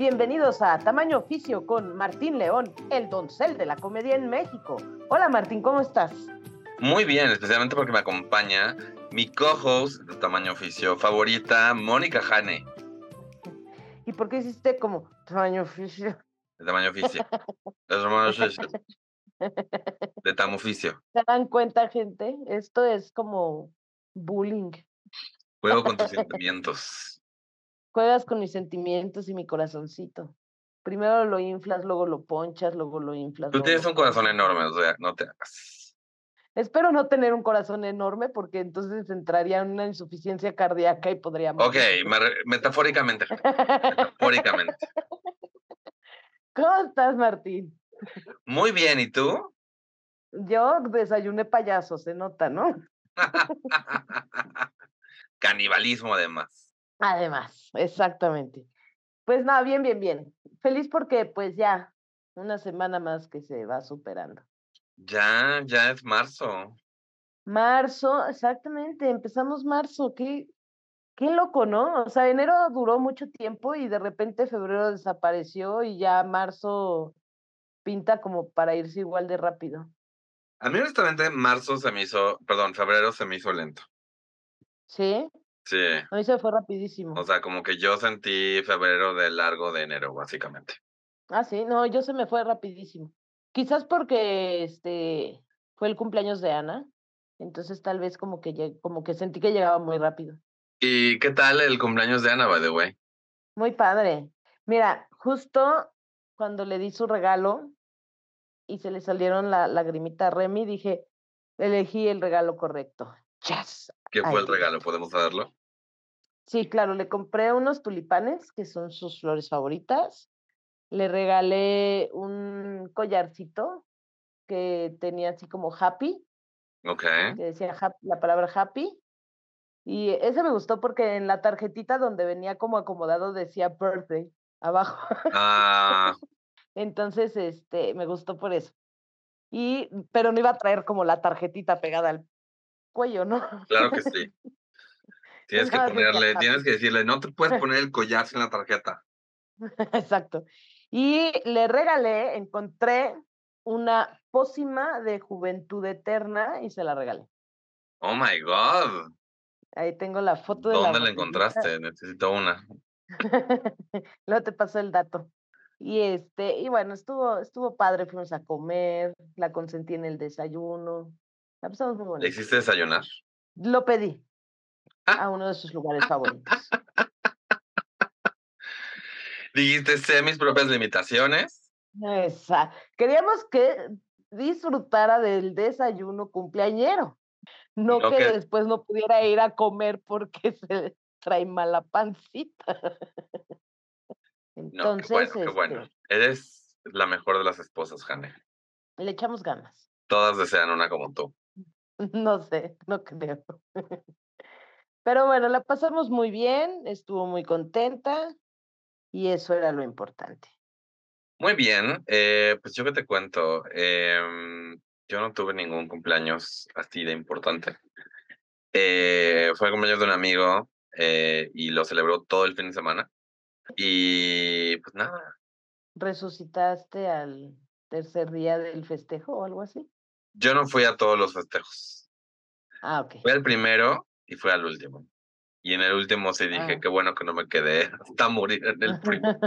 Bienvenidos a Tamaño Oficio con Martín León, el doncel de la comedia en México. Hola Martín, ¿cómo estás? Muy bien, especialmente porque me acompaña mi co-host de Tamaño Oficio favorita, Mónica Jane. ¿Y por qué hiciste como Tamaño Oficio? De Tamaño Oficio. de Tamaño Oficio. ¿Se dan cuenta, gente? Esto es como bullying. Juego con tus sentimientos. Juegas con mis sentimientos y mi corazoncito. Primero lo inflas, luego lo ponchas, luego lo inflas. Tú tienes un corazón enorme, o sea, no te hagas. Espero no tener un corazón enorme porque entonces entraría en una insuficiencia cardíaca y podría Ok, metafóricamente. metafóricamente. ¿Cómo estás, Martín? Muy bien, ¿y tú? Yo desayuné payaso, se nota, ¿no? Canibalismo, además. Además, exactamente. Pues nada, bien, bien, bien. Feliz porque pues ya una semana más que se va superando. Ya, ya es marzo. Marzo, exactamente, empezamos marzo, qué, qué loco, ¿no? O sea, enero duró mucho tiempo y de repente febrero desapareció y ya marzo pinta como para irse igual de rápido. A mí honestamente marzo se me hizo, perdón, febrero se me hizo lento. ¿Sí? Sí. A mí se fue rapidísimo. O sea, como que yo sentí febrero de largo de enero, básicamente. Ah, sí, no, yo se me fue rapidísimo. Quizás porque este fue el cumpleaños de Ana, entonces tal vez como que como que sentí que llegaba muy rápido. ¿Y qué tal el cumpleaños de Ana, by the way? Muy padre. Mira, justo cuando le di su regalo y se le salieron la lagrimita a Remy, dije, elegí el regalo correcto. Yes. ¿Qué fue el regalo? ¿Podemos saberlo? Sí, claro, le compré unos tulipanes, que son sus flores favoritas. Le regalé un collarcito que tenía así como happy. Ok. Que decía la palabra happy. Y ese me gustó porque en la tarjetita donde venía como acomodado decía birthday abajo. Ah. Entonces, este, me gustó por eso. Y, pero no iba a traer como la tarjetita pegada al cuello, ¿no? Claro que sí. Tienes que ponerle, tienes que decirle, no te puedes poner el collar sin la tarjeta. Exacto. Y le regalé, encontré una pócima de juventud eterna y se la regalé. Oh my God. Ahí tengo la foto de ¿Dónde la, encontraste? Necesito una. Luego te paso el dato. Y este, y bueno, estuvo, estuvo padre, fuimos a comer, la consentí en el desayuno. La pasamos muy bonito. ¿Le hiciste desayunar? Lo pedí a uno de sus lugares favoritos. Dijiste, sé mis propias limitaciones. Exacto. Queríamos que disfrutara del desayuno cumpleañero. No, que, después no pudiera ir a comer porque se trae mala pancita. Entonces, qué bueno, este Eres la mejor de las esposas, Jane. Le echamos ganas. Todas desean una como tú. No sé, no creo. Pero bueno, la pasamos muy bien, estuvo muy contenta y eso era lo importante. Muy bien, eh, pues yo que te cuento, em, yo no tuve ningún cumpleaños así de importante. Eh, fue el cumpleaños de un amigo eh, y lo celebró todo el fin de semana. Y pues nada. ¿Resucitaste al tercer día del festejo o algo así? Yo no fui a todos los festejos. Ah, ok. Fui al primero y fue al último. Y en el último sí dije, ah. qué bueno que no me quedé hasta morir en el primero.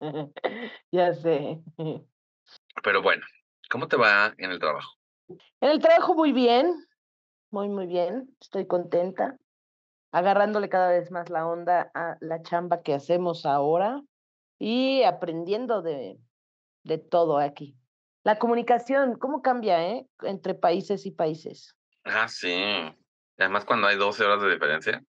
ya sé. Pero bueno, ¿cómo te va en el trabajo? En el trabajo muy bien, muy, muy bien. Estoy contenta, agarrándole cada vez más la onda a la chamba que hacemos ahora y aprendiendo de, de todo aquí. La comunicación, ¿cómo cambia eh? entre países y países? Ah, sí. Además, cuando hay 12 horas de diferencia.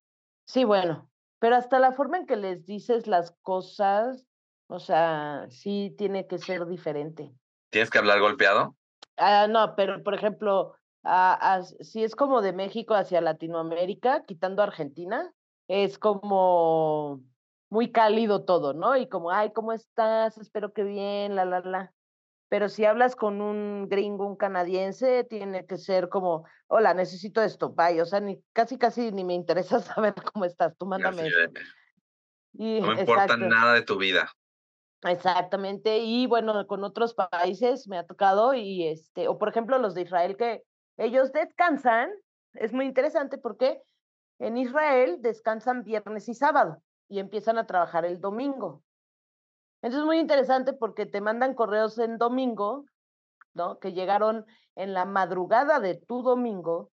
Sí, bueno, pero hasta la forma en que les dices las cosas, o sea, sí tiene que ser diferente. ¿Tienes que hablar golpeado? Ah, no, pero por ejemplo, ah, ah, si es como de México hacia Latinoamérica, quitando Argentina, es como muy cálido todo, ¿no? Y como, ay, ¿cómo estás? Espero que bien, la, la, la. Pero si hablas con un gringo, un canadiense, tiene que ser como, hola, necesito esto, bye. O sea, ni, casi, casi ni me interesa saber cómo estás, tú mándame esto. Y, no me importa nada de tu vida. Exactamente. Y bueno, con otros países me ha tocado y este, o por ejemplo los de Israel que ellos descansan, es muy interesante porque en Israel descansan viernes y sábado y empiezan a trabajar el domingo. Entonces es muy interesante porque te mandan correos en domingo, ¿no? Que llegaron en la madrugada de tu domingo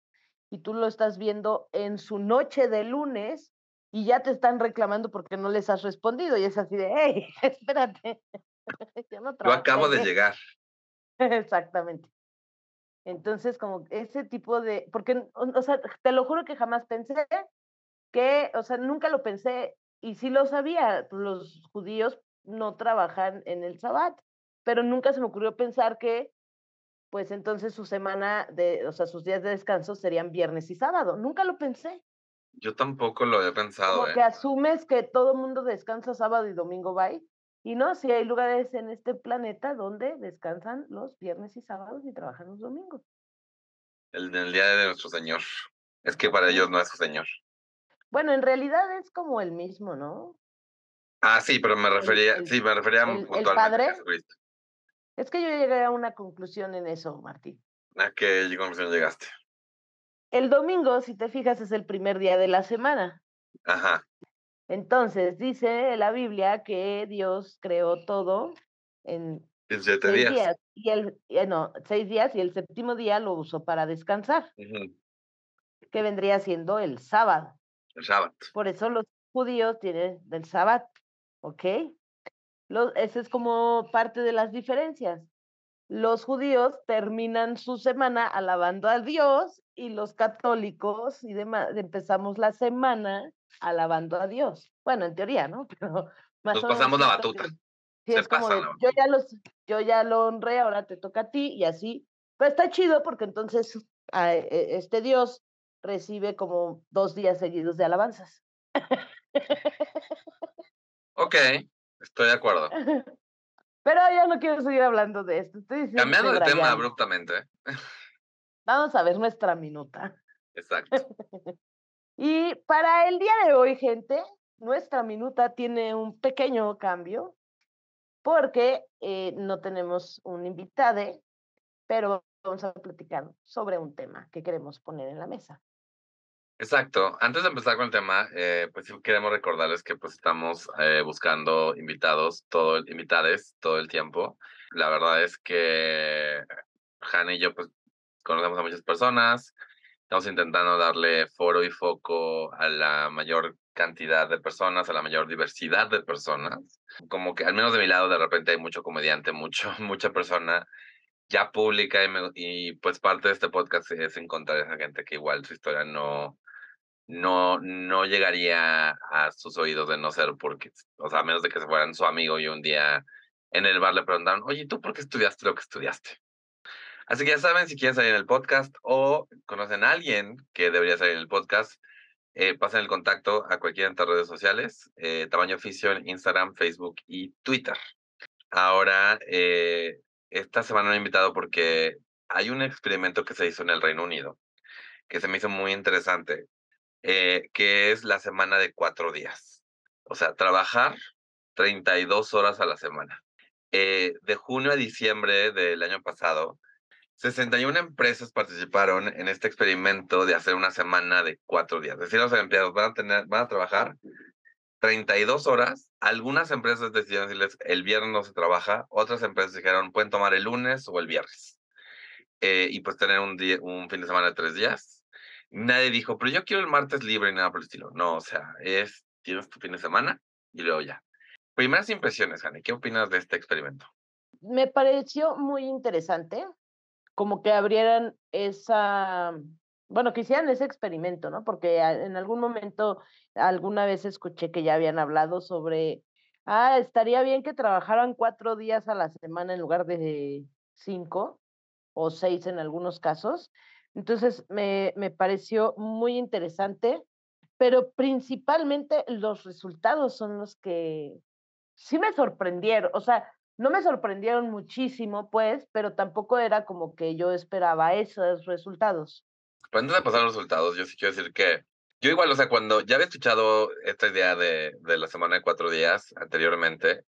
y tú lo estás viendo en su noche de lunes y ya te están reclamando porque no les has respondido y es así de, hey, espérate. Yo, acabo de llegar. Exactamente. Entonces, como ese tipo de, porque, o sea, te lo juro que jamás pensé que, o sea, nunca lo pensé y sí lo sabía, los judíos no trabajan en el sabbat, pero nunca se me ocurrió pensar que, pues entonces su semana de, o sea, sus días de descanso serían viernes y sábado. Nunca lo pensé. Yo tampoco lo había pensado. Como ¿eh? que asumes que todo el mundo descansa sábado y domingo, bye. Y no, si hay lugares en este planeta donde descansan los viernes y sábados y trabajan los domingos. El, el día de nuestro Señor. Es que para ellos no es su Señor. Bueno, en realidad es como el mismo, ¿no? Ah, sí, pero me refería, sí, me refería el, puntualmente a Jesucristo. Es que yo llegué a una conclusión en eso, Martín. ¿A qué conclusión llegaste? El domingo, si te fijas, es el primer día de la semana. Ajá. Entonces, dice la Biblia que Dios creó todo en, siete días. Y el, eh, no, seis días y el séptimo día lo usó para descansar. Que vendría siendo el sábado. El sábado. Por eso los judíos tienen del sábado. ¿Ok? Ese es como parte de las diferencias los judíos terminan su semana alabando a Dios y los católicos y demás empezamos la semana alabando a Dios. Bueno, en teoría, ¿no? Pero más Nos pasamos la batuta. Sí, es como yo ya los, yo ya lo honré, ahora te toca a ti y así. Pero está chido porque entonces e, este Dios recibe como dos días seguidos de alabanzas. Ok, estoy de acuerdo. Pero ya no quiero seguir hablando de esto. Cambiando de tema abruptamente. Vamos a ver nuestra minuta. Exacto. y para el día de hoy, gente, nuestra minuta tiene un pequeño cambio porque eh, no tenemos un invitado, pero vamos a platicar sobre un tema que queremos poner en la mesa. Exacto. Antes de empezar con el tema, eh, pues sí queremos recordarles que pues estamos eh, buscando invitados, todo el, invitades todo el tiempo. La verdad es que Hanna y yo pues conocemos a muchas personas, estamos intentando darle foro y foco a la mayor cantidad de personas, a la mayor diversidad de personas. Como que al menos de mi lado de repente hay mucho comediante, mucho, mucha persona ya pública y, y pues parte de este podcast es encontrar a esa gente que igual su historia no, no, no llegaría a sus oídos de no ser porque, o sea, a menos de que se fueran su amigo y un día en el bar le preguntaron, oye, ¿tú por qué estudiaste lo que estudiaste? Así que ya saben, si quieren salir en el podcast o conocen a alguien que debería salir en el podcast, eh, pasen el contacto a cualquiera de estas redes sociales, eh, Tamaño Oficio en Instagram, Facebook y Twitter. Ahora, eh, esta semana me he invitado porque hay un experimento que se hizo en el Reino Unido que se me hizo muy interesante. Eh, que es la semana de cuatro días. O sea, trabajar 32 horas a la semana. Eh, de junio a diciembre del año pasado, 61 empresas participaron en este experimento de hacer una semana de cuatro días. Es decir, los empleados van a, tener, van a trabajar 32 horas. Algunas empresas decidieron decirles el viernes no se trabaja, otras empresas dijeron pueden tomar el lunes o el viernes. Eh, y pues tener un, un fin de semana de tres días nadie dijo, pero yo quiero el martes libre y nada por el estilo. No, o sea, es, tienes tu fin de semana y luego ya. Primeras impresiones, Jani, ¿qué opinas de este experimento? Me pareció muy interesante, como que abrieran esa, bueno, que hicieran ese experimento, ¿no? Porque en algún momento, alguna vez escuché que ya habían hablado sobre, ah, estaría bien que trabajaran cuatro días a la semana en lugar de cinco o seis en algunos casos. Entonces, me, me pareció muy interesante, pero principalmente los resultados son los que sí me sorprendieron. O sea, no me sorprendieron muchísimo, pues, pero tampoco era como que yo esperaba esos resultados. Pero antes de pasar los resultados, yo sí quiero decir que yo igual, o sea, cuando ya había escuchado esta idea de, de la semana de cuatro días anteriormente,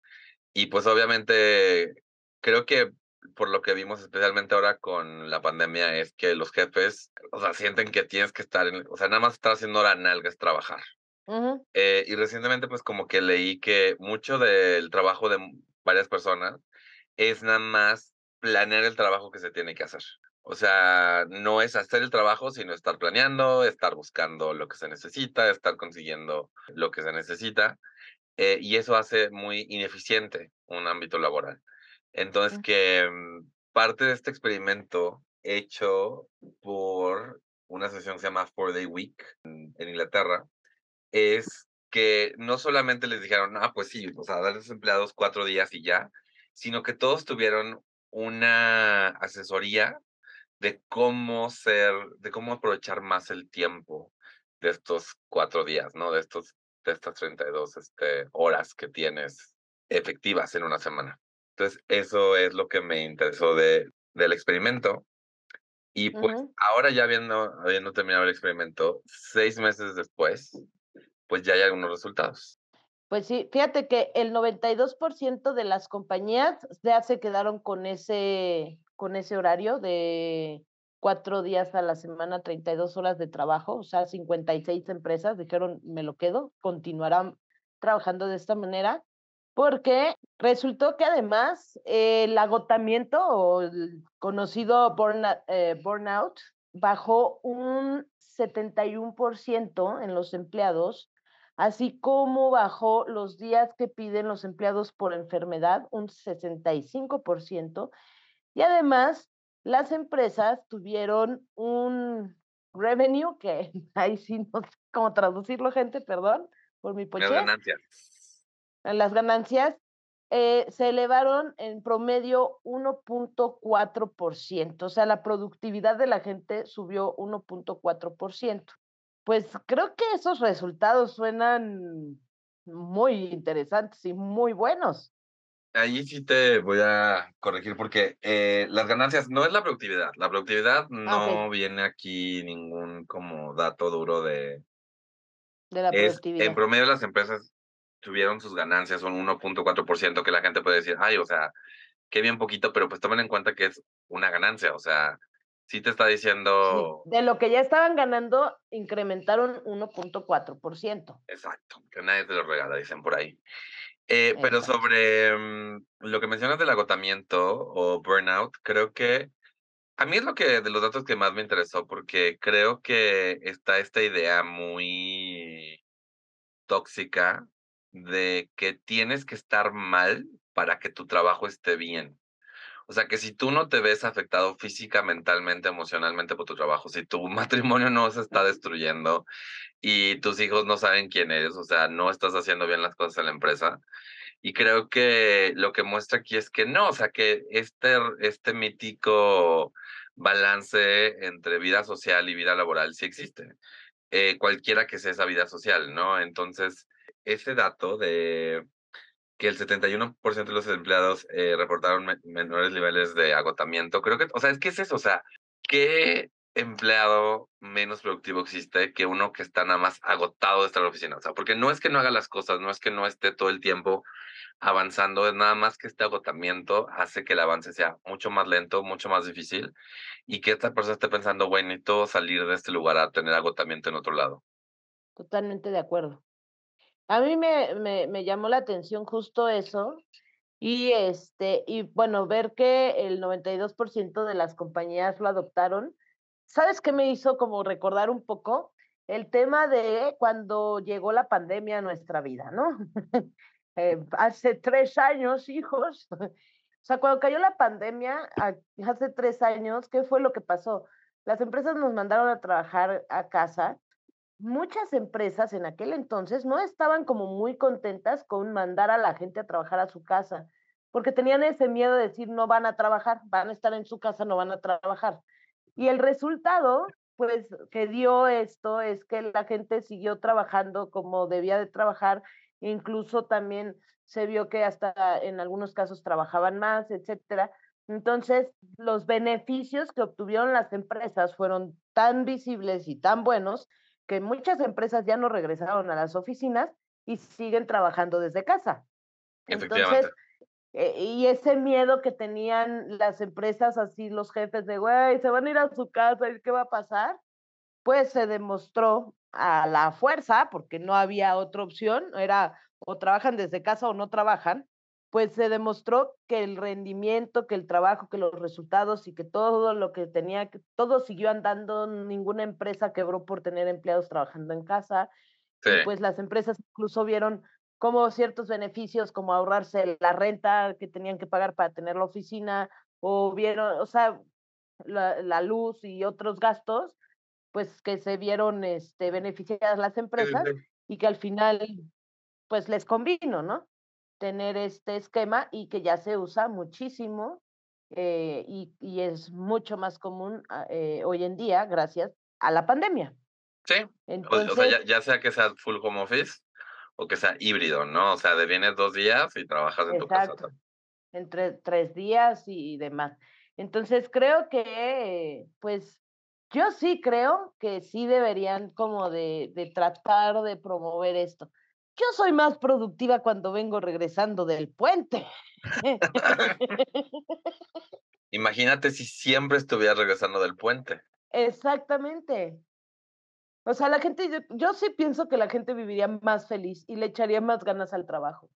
y pues obviamente creo que por lo que vimos especialmente ahora con la pandemia es que los jefes, o sea, sienten que tienes que estar, en, o sea, nada más estar haciendo la nalga es trabajar. eh, y recientemente pues como que leí que mucho del trabajo de varias personas es nada más planear el trabajo que se tiene que hacer. O sea, no es hacer el trabajo, sino estar planeando, estar buscando lo que se necesita, estar consiguiendo lo que se necesita. Eh, y eso hace muy ineficiente un ámbito laboral. Entonces, que mm, parte de este experimento hecho por una asociación que se llama Four Day Week en, en Inglaterra es que no solamente les dijeron, ah, pues sí, o sea, dar a los empleados cuatro días y ya, sino que todos tuvieron una asesoría de cómo ser, de cómo aprovechar más el tiempo de estos cuatro días, ¿no? De estos, de estas 32 este, horas que tienes efectivas en una semana. Entonces, eso es lo que me interesó de, del experimento. Y pues ahora ya habiendo, habiendo terminado el experimento, seis meses después, pues ya hay algunos resultados. Pues sí, fíjate que el 92% de las compañías ya se quedaron con ese, con ese horario de cuatro días a la semana, 32 horas de trabajo, o sea, 56 empresas dijeron, me lo quedo, continuarán trabajando de esta manera porque resultó que además el agotamiento o el conocido eh, burnout bajó un 71% en los empleados, así como bajó los días que piden los empleados por enfermedad un 65%, y además las empresas tuvieron un revenue que ahí sí no sé cómo traducirlo, gente, perdón por mi poche las ganancias eh, se elevaron en promedio 1.4%, o sea, la productividad de la gente subió 1.4%. Pues creo que esos resultados suenan muy interesantes y muy buenos. Ahí sí te voy a corregir porque eh, las ganancias no es la productividad. La productividad ah, no viene aquí ningún como dato duro de... De la productividad. en promedio las empresas tuvieron sus ganancias un 1.4% que la gente puede decir, ay, o sea, qué bien poquito, pero pues tomen en cuenta que es una ganancia, o sea, sí te está diciendo... de lo que ya estaban ganando, incrementaron 1.4%. Exacto, que nadie te lo regala, dicen por ahí. Eh, pero sobre mm, lo que mencionas del agotamiento o burnout, creo que a mí es lo que de los datos que más me interesó, porque creo que está esta idea muy tóxica de que tienes que estar mal para que tu trabajo esté bien. O sea, que si tú no te ves afectado física, mentalmente, emocionalmente por tu trabajo, si tu matrimonio no se está destruyendo y tus hijos no saben quién eres, o sea, no estás haciendo bien las cosas en la empresa. Y creo que lo que muestra aquí es que no, o sea, que este, este mítico balance entre vida social y vida laboral sí existe. Eh, cualquiera que sea esa vida social, ¿no? Entonces, ese dato de que el 71% de los empleados eh, reportaron menores niveles de agotamiento, creo que, o sea, es que es eso, o sea, ¿qué empleado menos productivo existe que uno que está nada más agotado de estar en la oficina? O sea, porque no es que no haga las cosas, no es que no esté todo el tiempo avanzando, es nada más que este agotamiento hace que el avance sea mucho más lento, mucho más difícil y que esta persona esté pensando, bueno, necesito salir de este lugar a tener agotamiento en otro lado. Totalmente de acuerdo. A mí me, me, me llamó la atención justo eso. Y este, y bueno, ver que el 92% de las compañías lo adoptaron. ¿Sabes qué me hizo como recordar un poco? El tema de cuando llegó la pandemia a nuestra vida, ¿no? Eh, hace tres años, hijos. o sea, cuando cayó la pandemia, hace tres años, ¿qué fue lo que pasó? Las empresas nos mandaron a trabajar a casa muchas empresas en aquel entonces no estaban como muy contentas con mandar a la gente a trabajar a su casa, porque tenían ese miedo de decir no van a trabajar, van a estar en su casa, no van a trabajar. Y el resultado, pues, que dio esto es que la gente siguió trabajando como debía de trabajar, incluso también se vio que hasta en algunos casos trabajaban más, etcétera. Entonces, los beneficios que obtuvieron las empresas fueron tan visibles y tan buenos que muchas empresas ya no regresaron a las oficinas y siguen trabajando desde casa. Entonces, eh, y ese miedo que tenían las empresas, así los jefes de, güey, se van a ir a su casa, ¿y qué va a pasar? Pues se demostró a la fuerza, porque no había otra opción, era o trabajan desde casa o no trabajan, pues se demostró que el rendimiento, que el trabajo, que los resultados y que todo lo que tenía, todo siguió andando, ninguna empresa quebró por tener empleados trabajando en casa. Y pues las empresas incluso vieron como ciertos beneficios, como ahorrarse la renta que tenían que pagar para tener la oficina, o vieron, o sea, la, la luz y otros gastos, pues que se vieron este, beneficiadas las empresas y que al final, pues les convino, ¿no? Tener este esquema y que ya se usa muchísimo eh, y, y, es mucho más común ah, eh, hoy en día gracias a la pandemia. Sí, Entonces, o, sea, ya, sea que sea full home office o que sea híbrido, ¿no? O sea, de vienes dos días y trabajas en tu casa. Entre tres días y demás. Entonces creo que, pues, yo sí creo que sí deberían como de, de tratar de promover esto. Yo soy más productiva cuando vengo regresando del puente. Imagínate si siempre estuviera regresando del puente. Exactamente. O sea, la gente, yo, sí pienso que la gente viviría más feliz y le echaría más ganas al trabajo.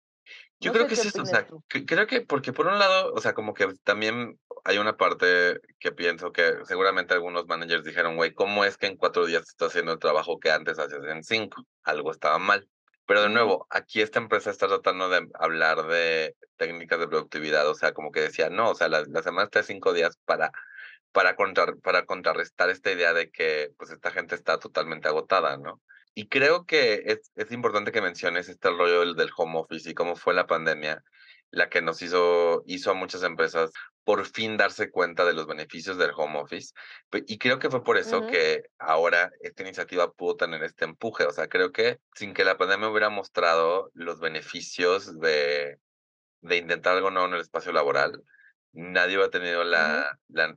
Yo creo que es eso, o sea, creo que porque por un lado, o sea, como que también hay una parte que pienso que seguramente algunos managers dijeron, güey, ¿cómo es que en cuatro días estás haciendo el trabajo que antes hacías en cinco? Algo estaba mal. Pero de nuevo, aquí esta empresa está tratando de hablar de técnicas de productividad, o sea, como que decía, no, o sea, la, semana está de cinco días para, para, para contrarrestar esta idea de que pues esta gente está totalmente agotada, ¿no? Y creo que es, es importante que menciones este rollo del, del home office y cómo fue la pandemia la que nos hizo, hizo a muchas empresas por fin darse cuenta de los beneficios del home office. Y creo que fue por eso que ahora esta iniciativa pudo tener este empuje. O sea, creo que sin que la pandemia hubiera mostrado los beneficios de, de intentar algo nuevo en el espacio laboral, nadie hubiera tenido la, la,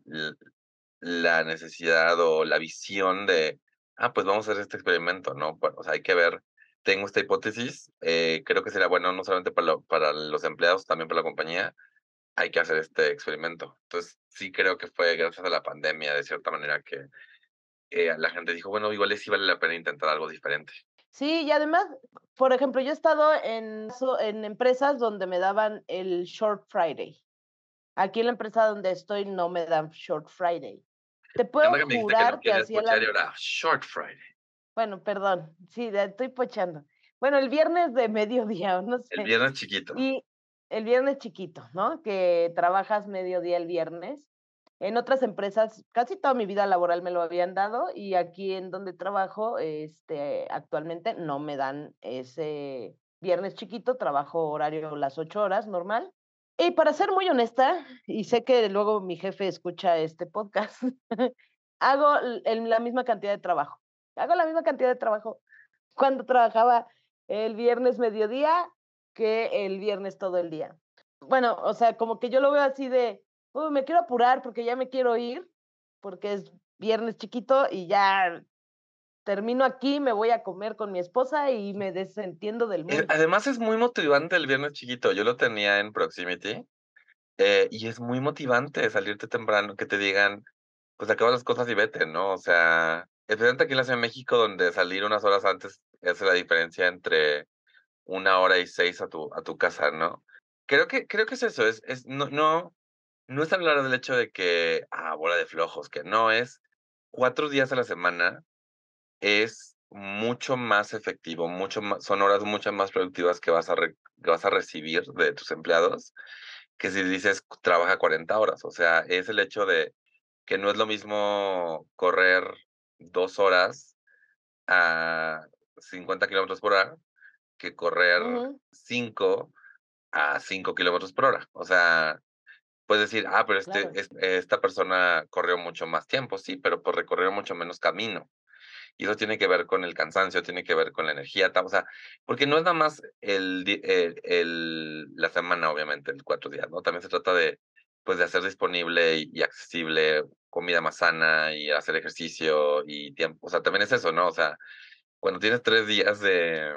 la necesidad o la visión de, ah, pues vamos a hacer este experimento, ¿no? o sea, hay que ver tengo esta hipótesis, eh, creo que sería bueno no solamente para, para los empleados, también para la compañía, hay que hacer este experimento. Entonces, sí creo que fue gracias a la pandemia, de cierta manera, que eh, la gente dijo, bueno, igual sí vale la pena intentar algo diferente. Sí, y además, por ejemplo, yo he estado en, en empresas donde me daban el Short Friday. Aquí en la empresa donde estoy no me dan Short Friday. Te puedo jurar que, hacía la... Short Friday. Bueno, perdón, sí, estoy pochando. Bueno, el viernes de mediodía, no sé. El viernes chiquito. Y el viernes chiquito, ¿no? Que trabajas mediodía el viernes. En otras empresas, casi toda mi vida laboral me lo habían dado y aquí en donde trabajo, este, actualmente no me dan ese viernes chiquito, trabajo horario las ocho horas, normal. Y para ser muy honesta, y sé que luego mi jefe escucha este podcast, hago la misma cantidad de trabajo hago la misma cantidad de trabajo cuando trabajaba el viernes mediodía que el viernes todo el día. Bueno, o sea, como que yo lo veo así de, me quiero apurar porque ya me quiero ir, porque es viernes chiquito y ya termino aquí, me voy a comer con mi esposa y me desentiendo del mundo. Además es muy motivante el viernes chiquito, yo lo tenía en Proximity eh, y es muy motivante salirte temprano, que te digan, pues acabas las cosas y vete, ¿no? O sea, especialmente aquí en la Ciudad de México, donde salir unas horas antes hace la diferencia entre una hora y seis a tu, a tu casa, ¿no? Creo que, creo que es eso, es, es, no, no, no es hablar del hecho de que, ah, bola de flojos, que no es cuatro días a la semana, es mucho más efectivo, mucho más, son horas mucho más productivas que vas a, que vas a recibir de tus empleados que si dices trabaja 40 horas. O sea, es el hecho de que no es lo mismo correr dos horas a 50 kilómetros por hora que correr cinco a 5 kilómetros por hora. O sea, puedes decir, ah, pero este, esta persona corrió mucho más tiempo, sí, pero pues recorrió mucho menos camino. Y eso tiene que ver con el cansancio, tiene que ver con la energía, o sea, porque no es nada más el, el, la semana, obviamente, el cuatro días, ¿no? También se trata de, pues, de hacer disponible y, accesible comida más sana y hacer ejercicio y tiempo, o sea, también es eso, ¿no? O sea, cuando tienes tres días de,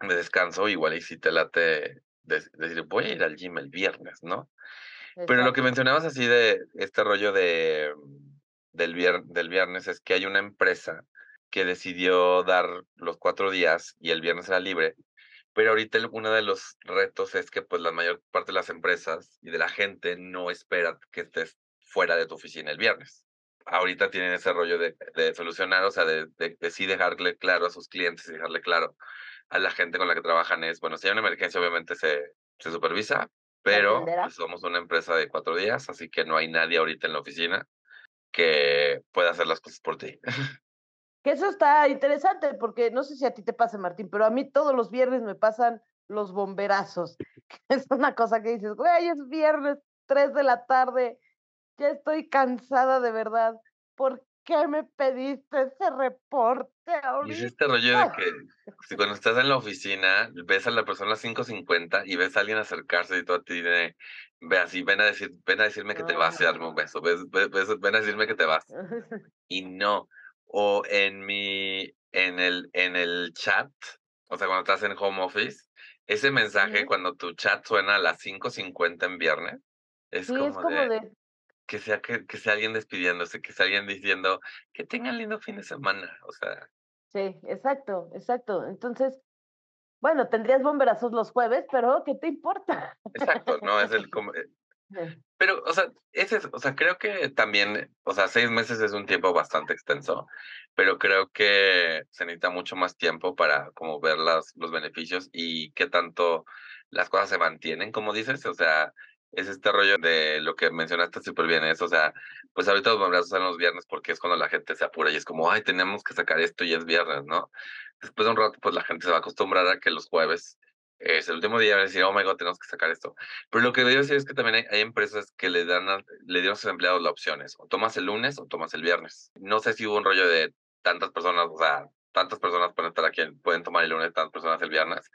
de descanso, igual y si te late decir, voy a ir al gym el viernes, ¿no? Pero lo que mencionabas así de este rollo de, del, del viernes es que hay una empresa que decidió dar los cuatro días y el viernes era libre. Pero ahorita uno de los retos es que pues la mayor parte de las empresas y de la gente no espera que estés fuera de tu oficina el viernes. Ahorita tienen ese rollo de, de solucionar, o sea, de, de, sí dejarle claro a sus clientes y dejarle claro a la gente con la que trabajan es, bueno, si hay una emergencia obviamente se, se supervisa, pero pues, somos una empresa de cuatro días, así que no hay nadie ahorita en la oficina que pueda hacer las cosas por ti. Que eso está interesante, porque no sé si a ti te pasa, Martín, pero a mí todos los viernes me pasan los bomberazos. Es una cosa que dices, güey, es viernes, tres de la tarde, ya estoy cansada de verdad. ¿Por qué me pediste ese reporte ahorita? Y es este rollo de que cuando estás en la oficina, ves a la persona a las 5.50 y ves a alguien acercarse y tú a ti de, ve así, ven a, decir, ven a decirme que te vas y darme un beso, ves, ven a decirme que te vas. Y no, o en mi, en el, en el chat, o sea, cuando estás en home office, ese mensaje cuando tu chat suena a las 5.50 en viernes, es, como, de, que sea que, que sea alguien despidiéndose, que sea alguien diciendo que tengan lindo fin de semana, o sea. Sí, exacto, exacto. Entonces, bueno, tendrías bomberazos los jueves, pero ¿qué te importa? Exacto, no, es el, eh, pero, o sea, ese, o sea, creo que también, o sea, seis meses es un tiempo bastante extenso, pero creo que se necesita mucho más tiempo para como ver las, los beneficios y qué tanto las cosas se mantienen, como dices, o sea, es este rollo de lo que mencionaste súper bien, es, o sea, pues ahorita los abrazos son los viernes porque es cuando la gente se apura y es como, ay, tenemos que sacar esto y es viernes, ¿no? Después de un rato, pues la gente se va a acostumbrar a que los jueves es el último día, decir, oh my god, tenemos que sacar esto. Pero lo que decir es que también hay, empresas que le dan, le dieron a sus empleados las opciones, o tomas el lunes o tomas el viernes. No sé si hubo un rollo de tantas personas, o sea, tantas personas pueden estar aquí, pueden tomar el lunes, tantas personas el viernes,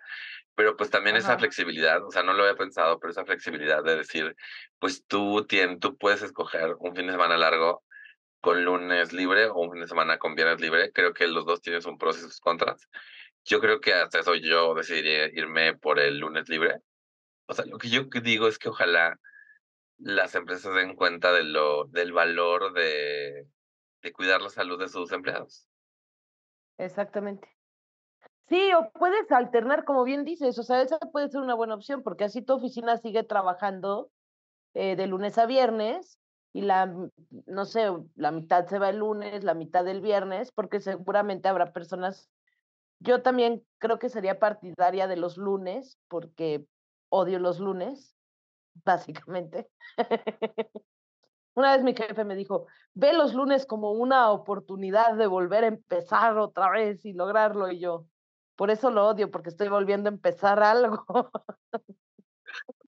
pero pues también esa flexibilidad, o sea, no lo había pensado, pero esa flexibilidad de decir, pues tú, tienes, tú puedes escoger un fin de semana largo con lunes libre o un fin de semana con viernes libre. Creo que los dos tienen sus pros y sus contras. Yo creo que hasta eso yo decidiría irme por el lunes libre. O sea, lo que yo digo es que ojalá las empresas den cuenta de lo, del valor de, de cuidar la salud de sus empleados. Exactamente. Sí, o puedes alternar, como bien dices, o sea, esa puede ser una buena opción, porque así tu oficina sigue trabajando eh, de lunes a viernes y la, no sé, la mitad se va el lunes, la mitad el viernes, porque seguramente habrá personas yo también creo que sería partidaria de los lunes, porque odio los lunes, básicamente. Una vez mi jefe me dijo, ve los lunes como una oportunidad de volver a empezar otra vez y lograrlo. Y yo, por eso lo odio, porque estoy volviendo a empezar algo.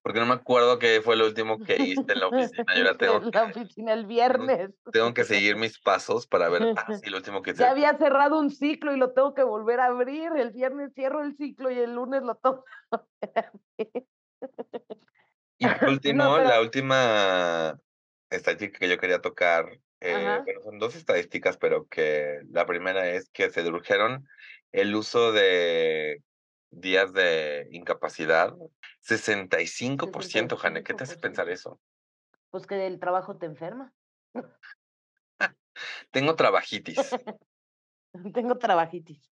porque no me acuerdo qué fue lo último que hice en la oficina. Yo tengo en la oficina el viernes. Tengo, que seguir mis pasos para ver ah, sí, lo último que hice. Ya había cerrado un ciclo y lo tengo que volver a abrir. El viernes cierro el ciclo y el lunes lo tengo Y por último, la última estadística que yo quería tocar, eh, son dos estadísticas, pero que la primera es que se redujeron el uso de días de incapacidad 65%, Jane, ¿qué te hace pensar eso? Pues que el trabajo te enferma. Tengo trabajitis. Tengo trabajitis.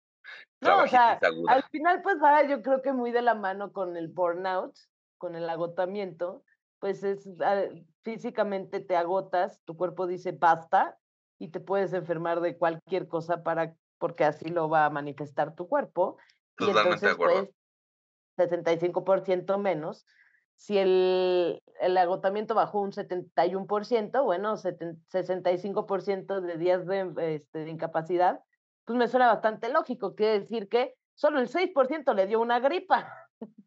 No, o sea, al final, pues va, yo creo que muy de la mano con el burnout, con el agotamiento, pues es ah, físicamente te agotas, tu cuerpo dice basta y te puedes enfermar de cualquier cosa para porque así lo va a manifestar tu cuerpo. Totalmente y entonces, de acuerdo. Pues, 65% menos. Si el, el, agotamiento bajó un 71%, bueno, 65% de días de, este, de incapacidad, pues me suena bastante lógico. Quiere decir que solo el 6% le dio una gripa.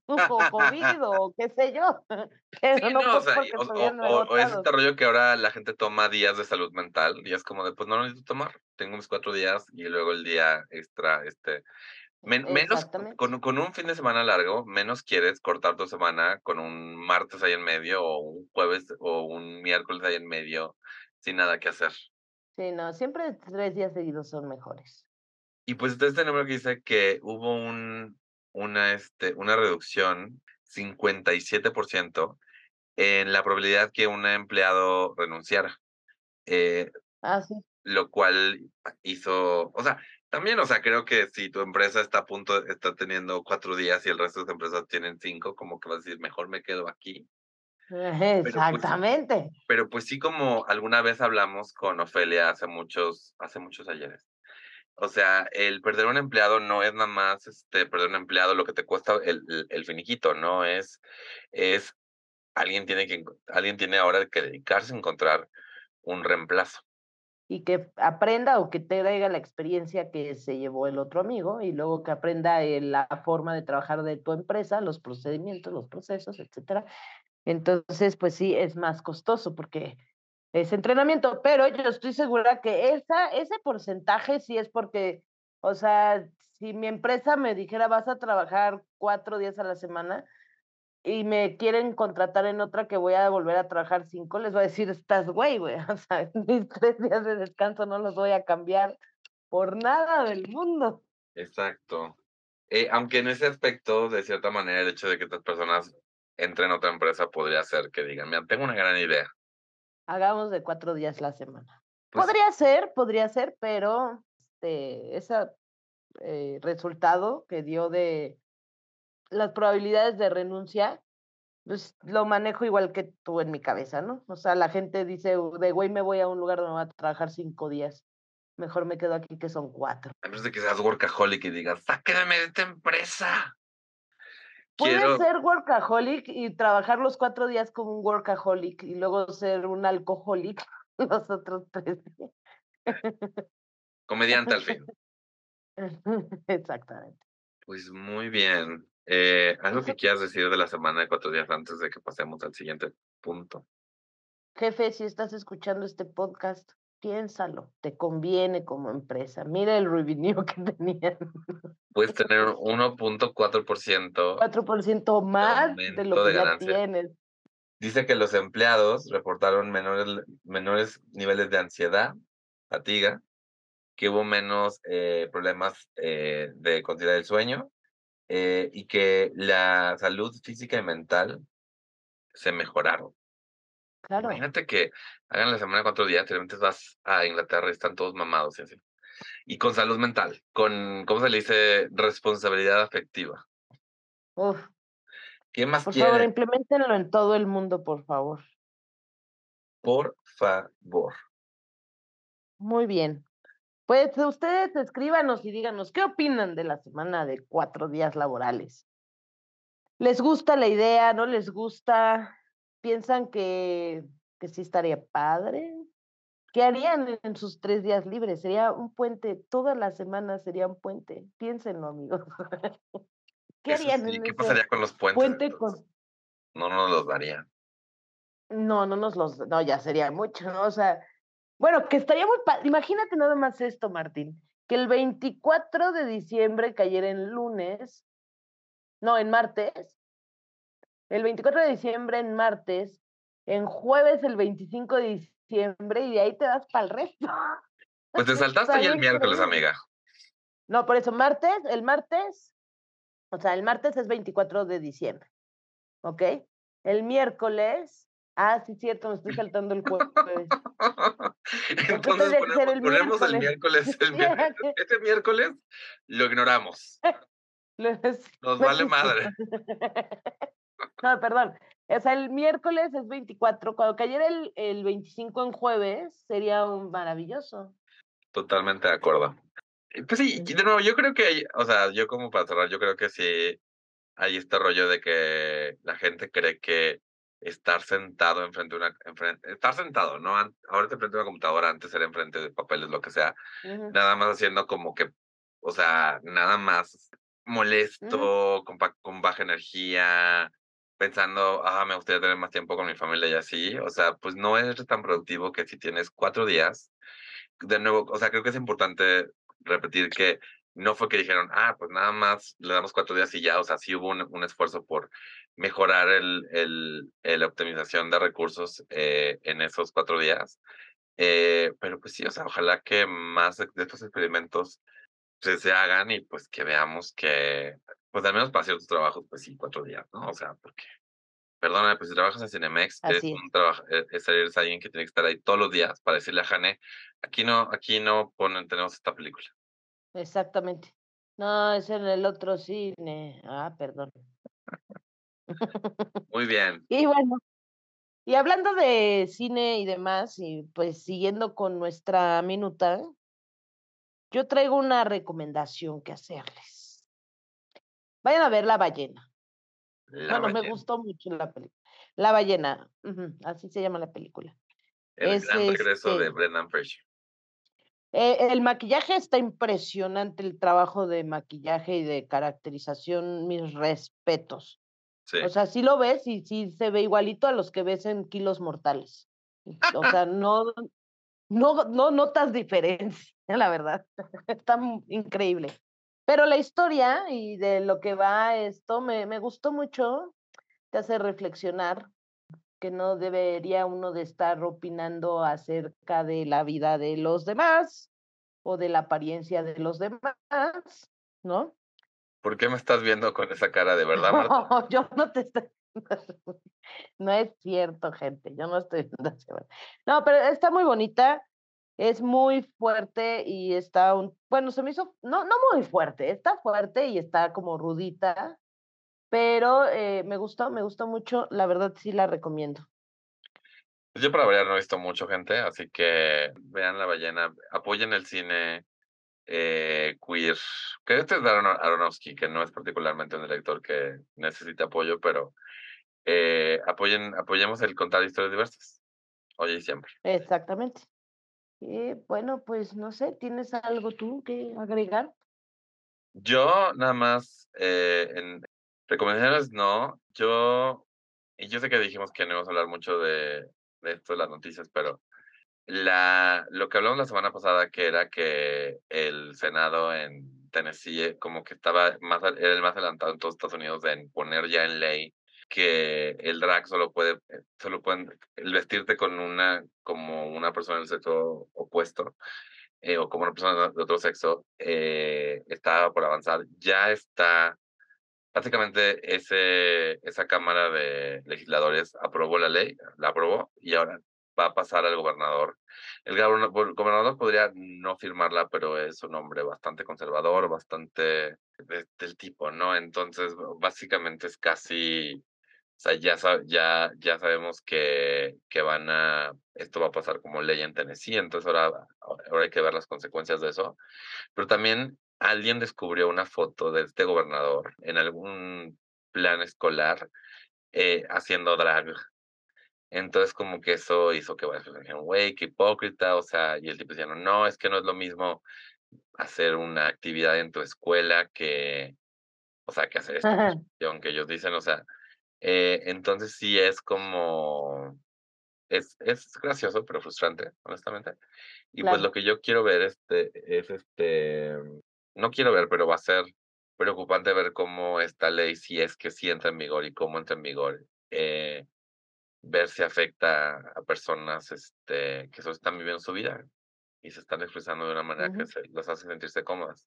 O COVID o qué sé yo. Pero Sí, no, no, o sea, o, o- o- es este rollo que ahora la gente toma días de salud mental y es como de, pues no lo necesito tomar, tengo mis cuatro días y luego el día extra, este, men- menos Exactamente. con, con un fin de semana largo, menos quieres cortar tu semana con un martes ahí en medio o un jueves o un miércoles ahí en medio sin nada que hacer. Sí, no, siempre tres días seguidos son mejores. Y pues está este número que dice que hubo un, una, este, una reducción 57% en la probabilidad que un empleado renunciara. Eh, Ah, sí. lo cual hizo, o sea, también, o sea, creo que si tu empresa está a punto, está teniendo cuatro días y el resto de empresas tienen cinco, como que vas a decir, mejor me quedo aquí. pues, Exactamente. Pero pues sí, como alguna vez hablamos con Ofelia hace muchos, hace muchos ayeres. O sea, el perder un empleado no es nada más este, perder un empleado lo que te cuesta el, el, finiquito, no es, es alguien tiene que, alguien tiene ahora que dedicarse a encontrar un reemplazo. Y que aprenda o que te traiga la experiencia que se llevó el otro amigo y luego que aprenda la forma de trabajar de tu empresa, los procedimientos, los procesos, etcétera. Entonces, pues sí, es más costoso porque es entrenamiento, pero yo estoy segura que esa, ese porcentaje sí es porque, o sea, si mi empresa me dijera vas a trabajar cuatro días a la semana y me quieren contratar en otra que voy a volver a trabajar cinco, les voy a decir, estás güey, güey, o sea, mis tres días de descanso no los voy a cambiar por nada del mundo. Exacto. Eh, aunque en ese aspecto, de cierta manera, el hecho de que estas personas entren a otra empresa podría hacer que digan, mira, tengo una gran idea. Hagamos de cuatro días la semana. Pues, Podría ser, podría ser, pero este, ese eh, resultado que dio de las probabilidades de renuncia, pues lo manejo igual que tú en mi cabeza, ¿no? O sea, la gente dice, "Uh, de güey, me voy a un lugar donde voy a trabajar cinco días. Mejor me quedo aquí que son cuatro. a menos de que seas workaholic y digas, sáquenme de esta empresa. Puedes Quiero, ser workaholic y trabajar los cuatro días como un workaholic y luego ser un alcoholic los otros tres días. comediante al fin. Exactamente. Pues muy bien. Eh, ¿Algo que quieras decir de la semana de cuatro días antes de que pasemos al siguiente punto? Jefe, si estás escuchando este podcast, piénsalo, te conviene como empresa. Mira el revenue que tenían, Puedes tener 1.4%. 4% más de lo de que ya tienes. Dice que los empleados reportaron menores, menores niveles de ansiedad, fatiga, que hubo menos eh, problemas eh, de conciliar el sueño eh, y que la salud física y mental se mejoraron. Claro, Imagínate que hagan la semana cuatro días, repente vas a Inglaterra y están todos mamados y así. Y con salud mental, con, ¿cómo se le dice? Responsabilidad afectiva. Uf, ¿Qué más por favor, implementenlo en todo el mundo, por favor. Por favor. Muy bien. Pues ustedes escríbanos y díganos qué opinan de la semana de cuatro días laborales. ¿Les gusta la idea? ¿No les gusta? ¿Piensan que, que sí estaría padre? ¿Qué harían en- sus tres días libres? Sería un puente, toda la semana sería un puente. Piénsenlo, amigos. ¿Qué Eso harían sí, en ¿Qué pasaría con los puentes? puente con... No nos los darían. No, no nos los... No, ya sería mucho, ¿no? O sea, bueno, que estaría muy... pa- Imagínate nada más esto, Martín, que el 24 de diciembre cayera en lunes, no, en martes, el 24 de diciembre en martes, en jueves el 25 de diciembre y de ahí te das para el resto. Pues te saltaste ya el miércoles, amiga. No, por eso, martes, el martes, o sea, el martes es 24 de diciembre, ¿ok? El miércoles, ah, sí, cierto, me estoy saltando el jueves. Entonces ser ponemos, el ponemos el miércoles. El miércoles. Este miércoles lo ignoramos. Nos no vale madre. No, perdón. O sea, el miércoles es 24. Cuando cayera el, el 25 en jueves, sería un maravilloso. Totalmente de acuerdo. Y, Pues sí, de nuevo, yo creo que, hay- o sea, yo como para cerrar, yo creo que sí hay este rollo de que la gente cree que estar sentado enfrente de una, enfrente, estar sentado, ¿no? An- Ahorita enfrente de una computadora, antes era enfrente de papeles, lo que sea, nada más haciendo como que, o sea, nada más molesto, con, con baja energía, pensando, ah, me gustaría tener más tiempo con mi familia y así. O sea, pues no es tan productivo que si tienes cuatro días. De nuevo, o sea, creo que es importante repetir que no fue que dijeron, ah, pues nada más le damos cuatro días y ya, o sea, sí hubo un, esfuerzo por mejorar el, el, la optimización de recursos eh, en esos cuatro días. Eh, pero pues sí, o sea, ojalá que más de, estos experimentos se, se hagan y pues que veamos que, pues al menos para ciertos trabajos, pues sí, cuatro días, ¿no? O sea, porque, perdóname, pues si trabajas en Cinemex, es, un trabajo, e, es, es, alguien que tiene que estar ahí todos los días para decirle a Jane, aquí no, aquí no ponen, tenemos esta película. Exactamente. No, es en el otro cine. Ah, perdón. Muy bien. Y bueno, y hablando de cine y demás, y pues siguiendo con nuestra minuta, yo traigo una recomendación que hacerles. Vayan a ver La Ballena. bueno, me gustó mucho la película. La Ballena, así se llama la película. El gran regreso de este Brendan Fraser. Eh, el maquillaje está impresionante, el trabajo de maquillaje y de caracterización, mis respetos. O sea, sí lo ves y sí se ve igualito a los que ves en Kilos Mortales. O sea, no, no, no notas diferencia, la verdad. Está increíble. Pero la historia y de lo que va esto me, me gustó mucho, te hace reflexionar que no debería uno de estar opinando acerca de la vida de los demás o de la apariencia de los demás, ¿no? ¿Por qué me estás viendo con esa cara de verdad, Marta? No, yo no te estoy... No es cierto, gente, yo no estoy viendo No, pero está muy bonita, es muy fuerte y está un... Bueno, se me hizo... No, no muy fuerte, está fuerte y está como rudita, pero eh, me gustó, me gustó mucho, la verdad sí la recomiendo. Yo para variar no he visto mucho gente, así que vean La Ballena, apoyen el cine eh, queer, que este es Darren Aronofsky, que no es particularmente un director que necesita apoyo, pero eh, apoyen, apoyemos el contar historias diversas, hoy y siempre. Exactamente. Y bueno, pues no sé, ¿tienes algo tú que agregar? Yo nada más eh, en, Recomendaciones no. Yo, y yo sé que dijimos que no íbamos a hablar mucho de, de esto de las noticias, pero la, lo que hablamos la semana pasada, que era que el Senado en Tennessee como que estaba más, era el más adelantado en todos Estados Unidos en poner ya en ley que el drag solo puede, solo pueden, el vestirte con una, como una persona del sexo opuesto, eh, o como una persona de otro sexo, eh, está por avanzar. Ya está básicamente ese, esa Cámara de Legisladores aprobó la ley, la aprobó y ahora va a pasar al gobernador. El gobernador podría no firmarla, pero es un hombre bastante conservador, bastante del tipo, ¿no? Entonces, básicamente es casi, sea, ya, ya, ya sabemos que, que van a, esto va a pasar como ley en Tennessee, entonces ahora, ahora hay que ver las consecuencias de eso. Pero también alguien descubrió una foto de este gobernador en algún plan escolar eh, haciendo drag. Entonces, como que eso hizo que, bueno, güey, qué hipócrita, o sea, y el tipo decía, no, es que no es lo mismo hacer una actividad en tu escuela que, o sea, que hacer esto, aunque ellos dicen, o sea, eh, entonces sí es como, es, es gracioso, pero frustrante, honestamente. Y pues lo que yo quiero ver este, es este, no quiero ver, pero va a ser preocupante ver cómo esta ley, si es que sí entra en vigor y cómo entra en vigor, eh, ver si afecta a personas este, que solo están viviendo su vida y se están expresando de una manera que se, los hace sentirse cómodas.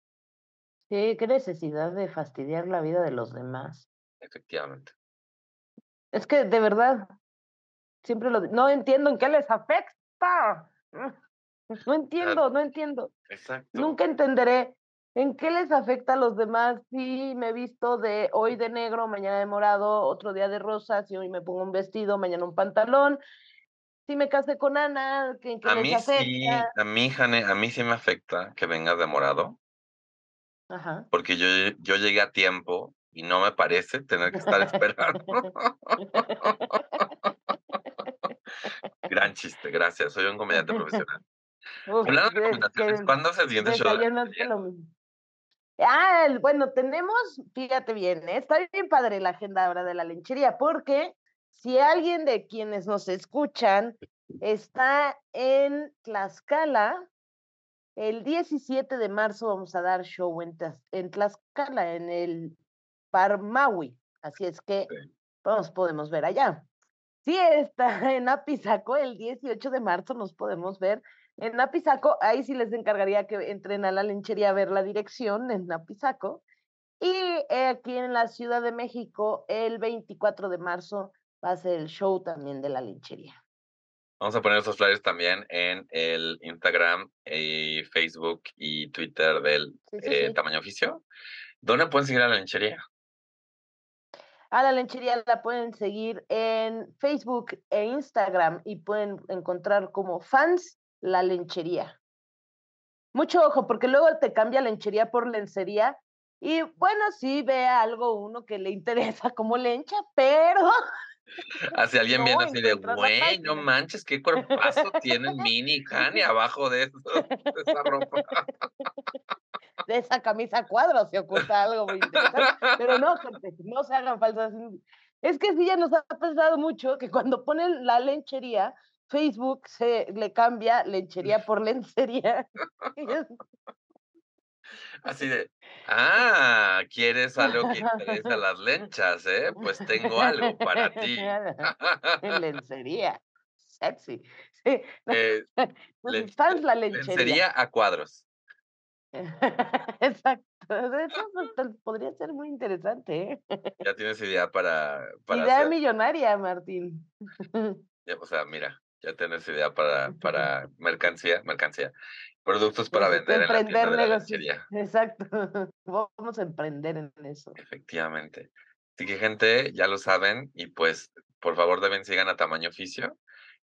Sí, qué necesidad de fastidiar la vida de los demás. Efectivamente. Es que de verdad, siempre lo no entiendo en qué les afecta. No entiendo, no entiendo. Exacto. Nunca entenderé ¿En qué les afecta a los demás si me he visto de hoy de negro, mañana de morado, otro día de rosa, si hoy me pongo un vestido, mañana un pantalón? Si me casé con Ana, ¿en qué a les mí afecta? Sí, a mí, Jane, a mí sí me afecta que vengas de morado. Ajá. Porque yo, yo llegué a tiempo y no me parece tener que estar esperando. Gran chiste, gracias. Soy un comediante profesional. Hablando de recomendaciones, ¿cuándo se el siguiente show? Ah, bueno, tenemos, fíjate bien, ¿eh? está bien padre la agenda ahora de la lenchería, porque si alguien de quienes nos escuchan está en Tlaxcala, el 17 de marzo vamos a dar show en, en Tlaxcala, en el Parmawi. Así es que nos podemos ver allá. Si está en Apizaco, el 18 de marzo nos podemos ver en Apizaco. Ahí sí les encargaría que entren a la lenchería a ver la dirección en Apizaco. Y aquí en la Ciudad de México, el 24 de marzo, va a ser el show también de la lenchería. Vamos a poner esos flyers también en el Instagram, Facebook y Twitter del eh, Tamaño Oficio. ¿Dónde pueden seguir a la lenchería? A la lenchería la pueden seguir en Facebook e Instagram y pueden encontrar como fans la lenchería. Mucho ojo, porque luego te cambia lenchería por lencería. Y bueno, sí ve algo uno que le interesa como lencha, pero Hacia alguien viendo así de, güey, no manches, qué cuerpazo tiene Mini Hani abajo de, esa ropa. De esa camisa cuadro se oculta algo muy interesante. Pero no, gente, no se hagan falsas. Es que sí, ya nos ha pasado mucho que cuando ponen la lenchería, Facebook se le cambia lenchería por lencería. Así de, ah, ¿quieres algo que interesa a las lenchas, eh? Pues tengo algo para ti. lencería, sexy. Sí. Eh, pues, la lenchería. Lencería a cuadros. Exacto. Eso podría ser muy interesante. ¿eh? Ya tienes idea para... para idea millonaria, Martín. o sea, mira, ya tienes idea para, para mercancía, mercancía. Productos para vender en la tienda Exacto. Vamos a emprender en eso. Efectivamente. Así que, gente, ya lo saben. Y pues, por favor, deben sigan a Tamaño Oficio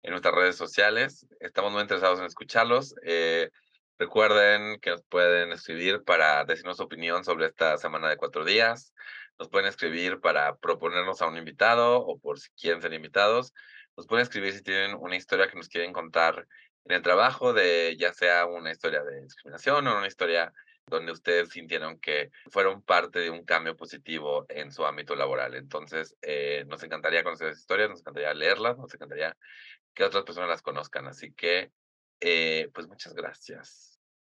en nuestras redes sociales. Estamos muy interesados en escucharlos. Eh, recuerden que nos pueden escribir para decirnos su opinión sobre esta semana de cuatro días. Nos pueden escribir para proponernos a un invitado o por si quieren ser invitados. Nos pueden escribir si tienen una historia que nos quieren contar en el trabajo de ya sea una historia de discriminación o una historia donde ustedes sintieron que fueron parte de un cambio positivo en su ámbito laboral. Entonces, eh, nos encantaría conocer esas historias, nos encantaría leerlas, nos encantaría que otras personas las conozcan. Así que, eh, pues muchas gracias.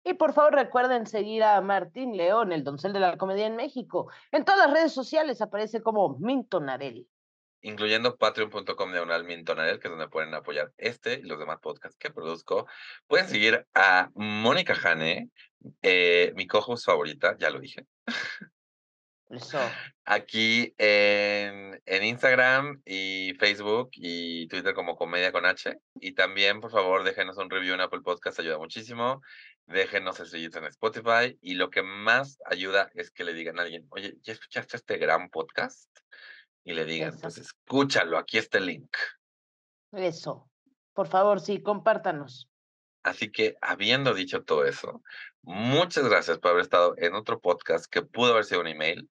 Y por favor recuerden seguir a Martín León, el doncel de la comedia en México. En todas las redes sociales aparece como Minton Arel incluyendo patreon.com de Mintonarel, que es donde pueden apoyar este y los demás podcasts que produzco. Pueden seguir a Mónica Jane, eh, mi cojo favorita, ya lo dije. Eso. Aquí en, en, Instagram y Facebook y Twitter como Comedia con H. Y también, por favor, déjenos un review en Apple Podcast, ayuda muchísimo. Déjenos seguir en Spotify. Y lo que más ayuda es que le digan a alguien, oye, ¿ya escuchaste este gran podcast? y le digan, pues escúchalo, aquí está el link. Eso, por favor, sí, compártanos. Así que, habiendo dicho todo eso, muchas gracias por haber estado en otro podcast que pudo haber sido un email.